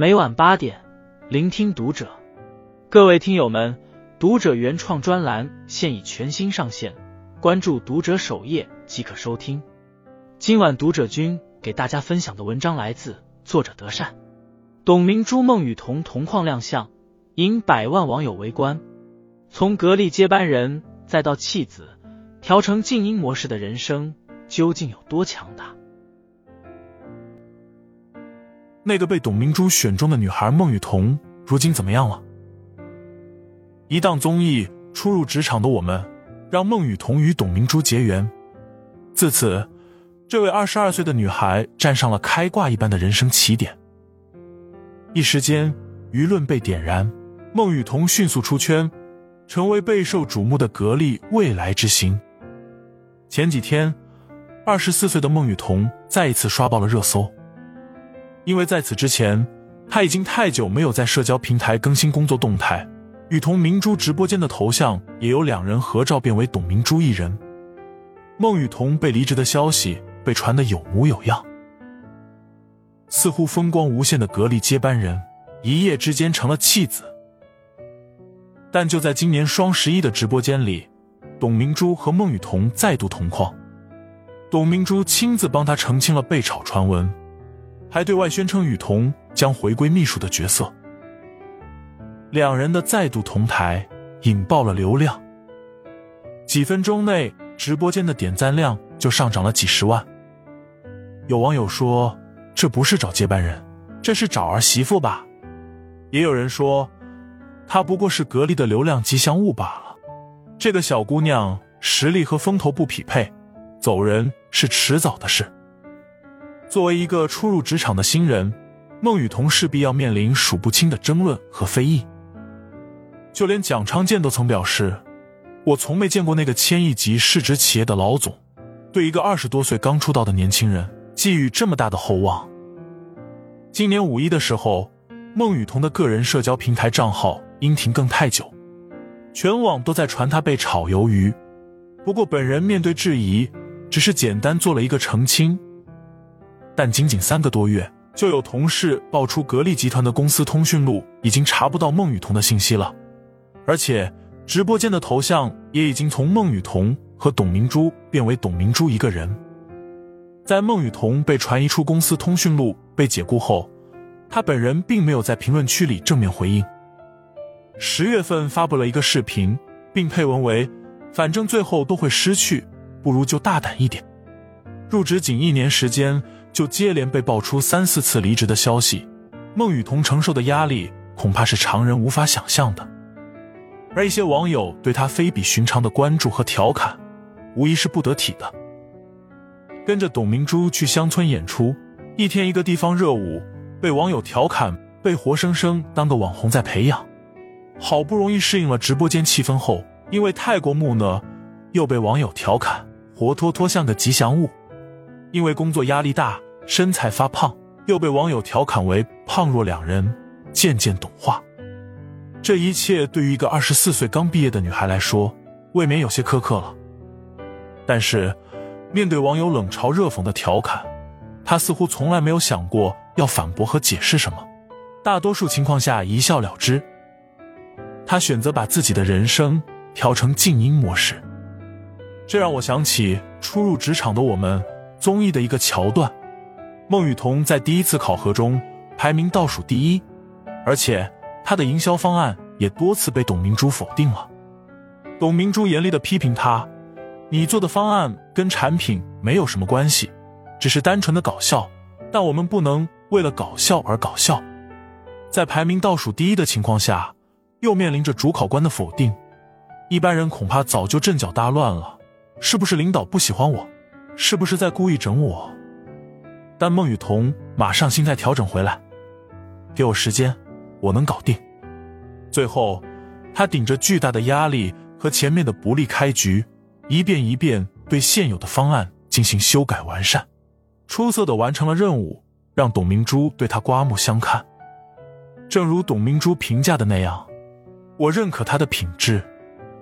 每晚八点，聆听读者。各位听友们，读者原创专栏现已全新上线，关注读者首页即可收听。今晚读者君给大家分享的文章来自作者德善。董明珠、孟雨桐同框亮相，引百万网友围观。从格力接班人再到弃子，调成静音模式的人生究竟有多强大？那个被董明珠选中的女孩孟雨桐，如今怎么样了？一档综艺《初入职场的我们》，让孟雨桐与董明珠结缘。自此，这位二十二岁的女孩站上了开挂一般的人生起点。一时间，舆论被点燃，孟雨桐迅速出圈，成为备受瞩目的格力未来之星。前几天，二十四岁的孟雨桐再一次刷爆了热搜。因为在此之前，他已经太久没有在社交平台更新工作动态，与同明珠直播间的头像也由两人合照变为董明珠一人。孟雨桐被离职的消息被传得有模有样，似乎风光无限的格力接班人，一夜之间成了弃子。但就在今年双十一的直播间里，董明珠和孟雨桐再度同框，董明珠亲自帮他澄清了被炒传闻。还对外宣称雨桐将回归秘书的角色，两人的再度同台引爆了流量。几分钟内，直播间的点赞量就上涨了几十万。有网友说：“这不是找接班人，这是找儿媳妇吧？”也有人说：“她不过是格力的流量吉祥物罢了。”这个小姑娘实力和风头不匹配，走人是迟早的事。作为一个初入职场的新人，孟雨桐势必要面临数不清的争论和非议。就连蒋昌建都曾表示：“我从没见过那个千亿级市值企业的老总，对一个二十多岁刚出道的年轻人寄予这么大的厚望。”今年五一的时候，孟雨桐的个人社交平台账号因停更太久，全网都在传她被炒鱿鱼。不过本人面对质疑，只是简单做了一个澄清。但仅仅三个多月，就有同事爆出格力集团的公司通讯录已经查不到孟雨桐的信息了，而且直播间的头像也已经从孟雨桐和董明珠变为董明珠一个人。在孟雨桐被传移出公司通讯录被解雇后，他本人并没有在评论区里正面回应。十月份发布了一个视频，并配文为：“反正最后都会失去，不如就大胆一点。”入职仅一年时间。就接连被爆出三四次离职的消息，孟雨桐承受的压力恐怕是常人无法想象的。而一些网友对他非比寻常的关注和调侃，无疑是不得体的。跟着董明珠去乡村演出，一天一个地方热舞，被网友调侃被活生生当个网红在培养。好不容易适应了直播间气氛后，因为太过木讷，又被网友调侃活脱脱像个吉祥物。因为工作压力大，身材发胖，又被网友调侃为“胖若两人”，渐渐懂话。这一切对于一个二十四岁刚毕业的女孩来说，未免有些苛刻了。但是，面对网友冷嘲热讽的调侃，她似乎从来没有想过要反驳和解释什么，大多数情况下一笑了之。她选择把自己的人生调成静音模式，这让我想起初入职场的我们。综艺的一个桥段，孟雨桐在第一次考核中排名倒数第一，而且她的营销方案也多次被董明珠否定了。董明珠严厉的批评她：“你做的方案跟产品没有什么关系，只是单纯的搞笑，但我们不能为了搞笑而搞笑。”在排名倒数第一的情况下，又面临着主考官的否定，一般人恐怕早就阵脚大乱了。是不是领导不喜欢我？是不是在故意整我？但孟雨桐马上心态调整回来，给我时间，我能搞定。最后，他顶着巨大的压力和前面的不利开局，一遍一遍对现有的方案进行修改完善，出色的完成了任务，让董明珠对他刮目相看。正如董明珠评价的那样，我认可他的品质，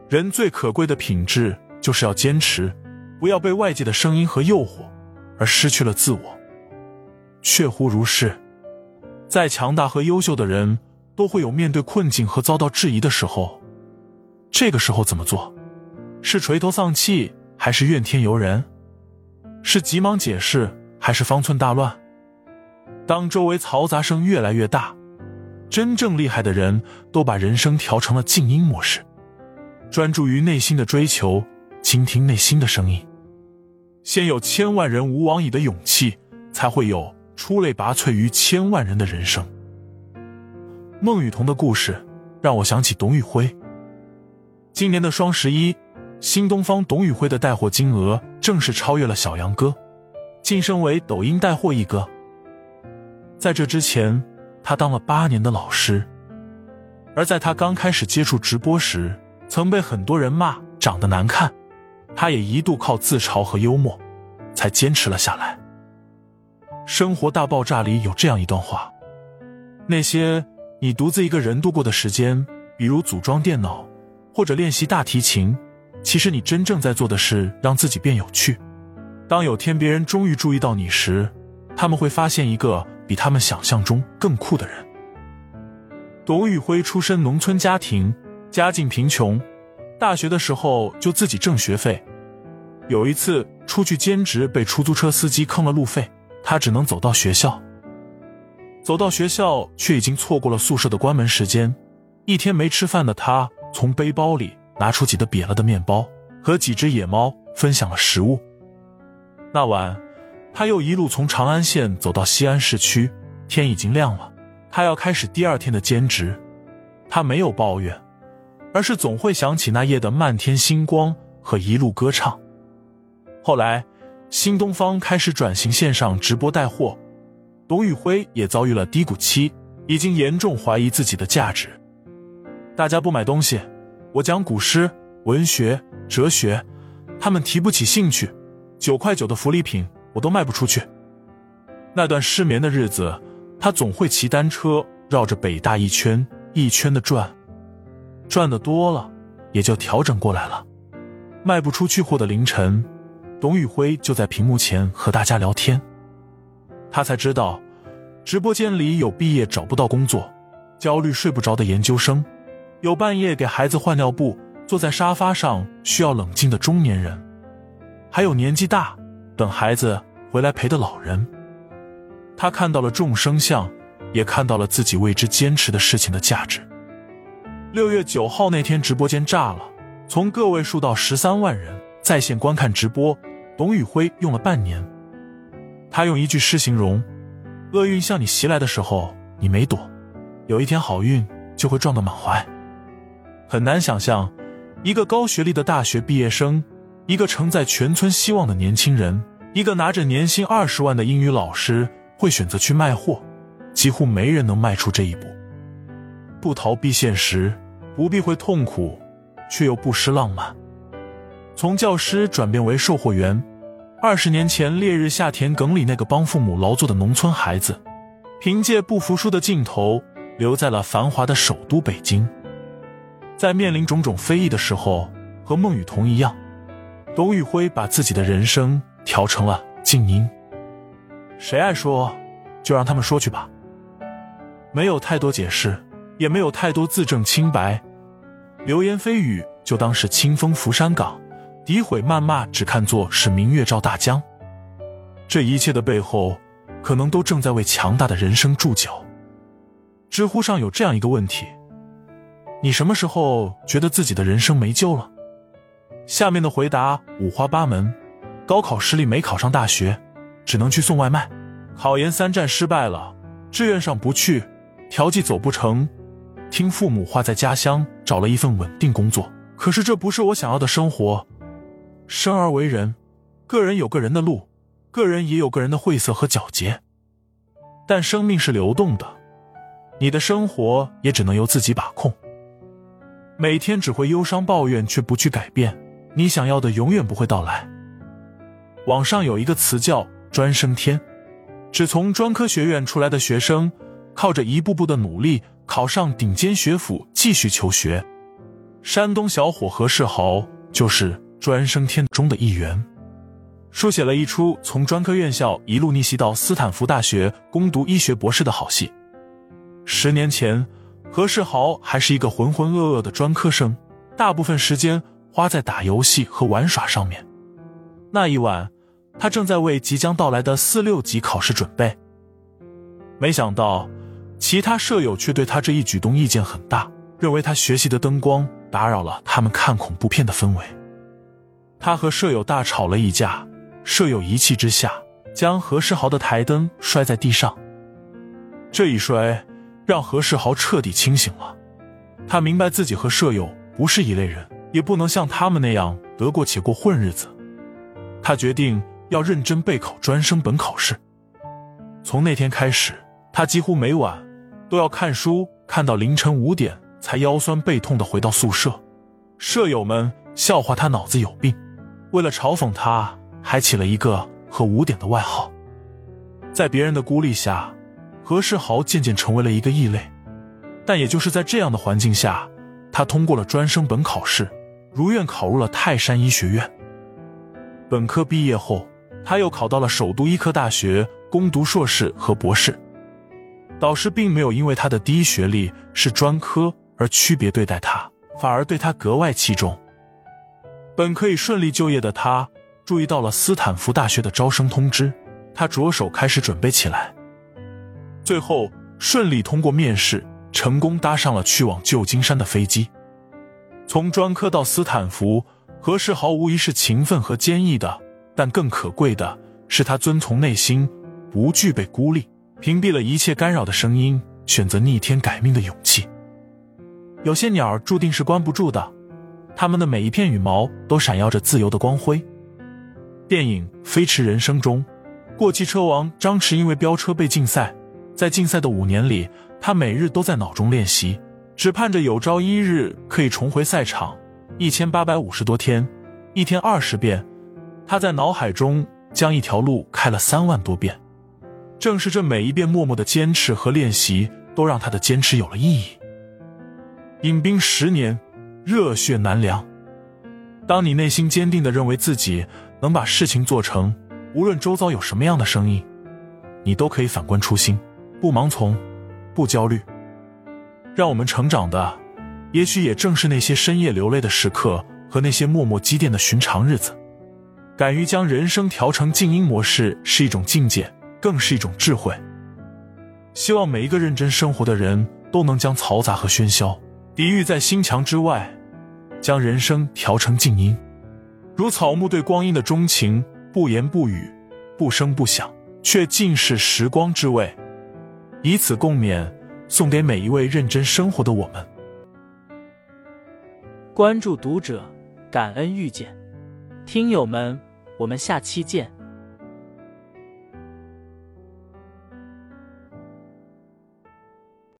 人最可贵的品质就是要坚持。不要被外界的声音和诱惑而失去了自我。确乎如是。再强大和优秀的人，都会有面对困境和遭到质疑的时候。这个时候怎么做？是垂头丧气，还是怨天尤人？是急忙解释，还是方寸大乱？当周围嘈杂声越来越大，真正厉害的人都把人生调成了静音模式，专注于内心的追求，倾听内心的声音。先有千万人吾往矣的勇气，才会有出类拔萃于千万人的人生。孟雨桐的故事让我想起董宇辉。今年的双十一，新东方董宇辉的带货金额正式超越了小杨哥，晋升为抖音带货一哥。在这之前，他当了八年的老师，而在他刚开始接触直播时，曾被很多人骂长得难看。他也一度靠自嘲和幽默，才坚持了下来。《生活大爆炸》里有这样一段话：那些你独自一个人度过的时间，比如组装电脑或者练习大提琴，其实你真正在做的是让自己变有趣。当有天别人终于注意到你时，他们会发现一个比他们想象中更酷的人。董宇辉出身农村家庭，家境贫穷。大学的时候就自己挣学费，有一次出去兼职被出租车司机坑了路费，他只能走到学校。走到学校却已经错过了宿舍的关门时间，一天没吃饭的他从背包里拿出几个瘪了的面包，和几只野猫分享了食物。那晚，他又一路从长安县走到西安市区，天已经亮了，他要开始第二天的兼职，他没有抱怨。而是总会想起那夜的漫天星光和一路歌唱。后来，新东方开始转型线上直播带货，董宇辉也遭遇了低谷期，已经严重怀疑自己的价值。大家不买东西，我讲古诗、文学、哲学，他们提不起兴趣。九块九的福利品我都卖不出去。那段失眠的日子，他总会骑单车绕着北大一圈一圈的转。赚的多了，也就调整过来了。卖不出去货的凌晨，董宇辉就在屏幕前和大家聊天。他才知道，直播间里有毕业找不到工作、焦虑睡不着的研究生，有半夜给孩子换尿布、坐在沙发上需要冷静的中年人，还有年纪大等孩子回来陪的老人。他看到了众生相，也看到了自己为之坚持的事情的价值。六月九号那天，直播间炸了，从个位数到十三万人在线观看直播。董宇辉用了半年，他用一句诗形容：厄运向你袭来的时候，你没躲，有一天好运就会撞得满怀。很难想象，一个高学历的大学毕业生，一个承载全村希望的年轻人，一个拿着年薪二十万的英语老师，会选择去卖货。几乎没人能迈出这一步。不逃避现实，不避讳痛苦，却又不失浪漫。从教师转变为售货员，二十年前烈日下田埂里那个帮父母劳作的农村孩子，凭借不服输的劲头，留在了繁华的首都北京。在面临种种非议的时候，和孟雨桐一样，董宇辉把自己的人生调成了静音。谁爱说，就让他们说去吧，没有太多解释。也没有太多自证清白，流言蜚语就当是清风拂山岗，诋毁谩骂只看作是明月照大江。这一切的背后，可能都正在为强大的人生注脚。知乎上有这样一个问题：你什么时候觉得自己的人生没救了？下面的回答五花八门：高考失利没考上大学，只能去送外卖；考研三战失败了，志愿上不去，调剂走不成。听父母话，在家乡找了一份稳定工作，可是这不是我想要的生活。生而为人，个人有个人的路，个人也有个人的晦涩和皎洁。但生命是流动的，你的生活也只能由自己把控。每天只会忧伤抱怨，却不去改变，你想要的永远不会到来。网上有一个词叫“专升天”，只从专科学院出来的学生，靠着一步步的努力。考上顶尖学府继续求学，山东小伙何世豪就是专升天中的一员，书写了一出从专科院校一路逆袭到斯坦福大学攻读医学博士的好戏。十年前，何世豪还是一个浑浑噩噩的专科生，大部分时间花在打游戏和玩耍上面。那一晚，他正在为即将到来的四六级考试准备。没想到，其他舍友却对他这一举动意见很大，认为他学习的灯光打扰了他们看恐怖片的氛围。他和舍友大吵了一架，舍友一气之下将何世豪的台灯摔在地上。这一摔，让何世豪彻底清醒了。他明白自己和舍友不是一类人，也不能像他们那样得过且过混日子。他决定要认真备考专升本考试。从那天开始，他几乎每晚都要看书，看到凌晨五点才腰酸背痛的回到宿舍。舍友们笑话他脑子有病。为了嘲讽他，还起了一个和五点的外号。在别人的孤立下，何世豪渐渐成为了一个异类。但也就是在这样的环境下，他通过了专升本考试，如愿考入了泰山医学院。本科毕业后，他又考到了首都医科大学攻读硕士和博士。导师并没有因为他的低学历是专科而区别对待他，反而对他格外器重。本可以顺利就业的他，注意到了斯坦福大学的招生通知，他着手开始准备起来。最后顺利通过面试，成功搭上了去往旧金山的飞机。从专科到斯坦福，何世豪无疑是勤奋和坚毅的，但更可贵的是他遵从内心，不惧被孤立，屏蔽了一切干扰的声音，选择逆天改命的勇气。有些鸟注定是关不住的。他们的每一片羽毛都闪耀着自由的光辉。电影《飞驰人生》中，过气车王张弛因为飙车被禁赛，在禁赛的五年里，他每日都在脑中练习，只盼着有朝一日可以重回赛场。一千八百五十多天，一天二十遍，他在脑海中将一条路开了三万多遍。正是这每一遍默默的坚持和练习，都让他的坚持有了意义。隐兵十年。热血难凉。当你内心坚定的认为自己能把事情做成，无论周遭有什么样的声音，你都可以反观初心，不盲从，不焦虑。让我们成长的，也许也正是那些深夜流泪的时刻和那些默默积淀的寻常日子。敢于将人生调成静音模式，是一种境界，更是一种智慧。希望每一个认真生活的人都能将嘈杂和喧嚣抵御在心墙之外。将人生调成静音，如草木对光阴的钟情，不言不语，不声不响，却尽是时光之味。以此共勉，送给每一位认真生活的我们。关注读者，感恩遇见，听友们，我们下期见。